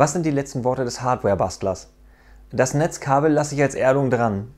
Was sind die letzten Worte des Hardware-Bastlers? Das Netzkabel lasse ich als Erdung dran.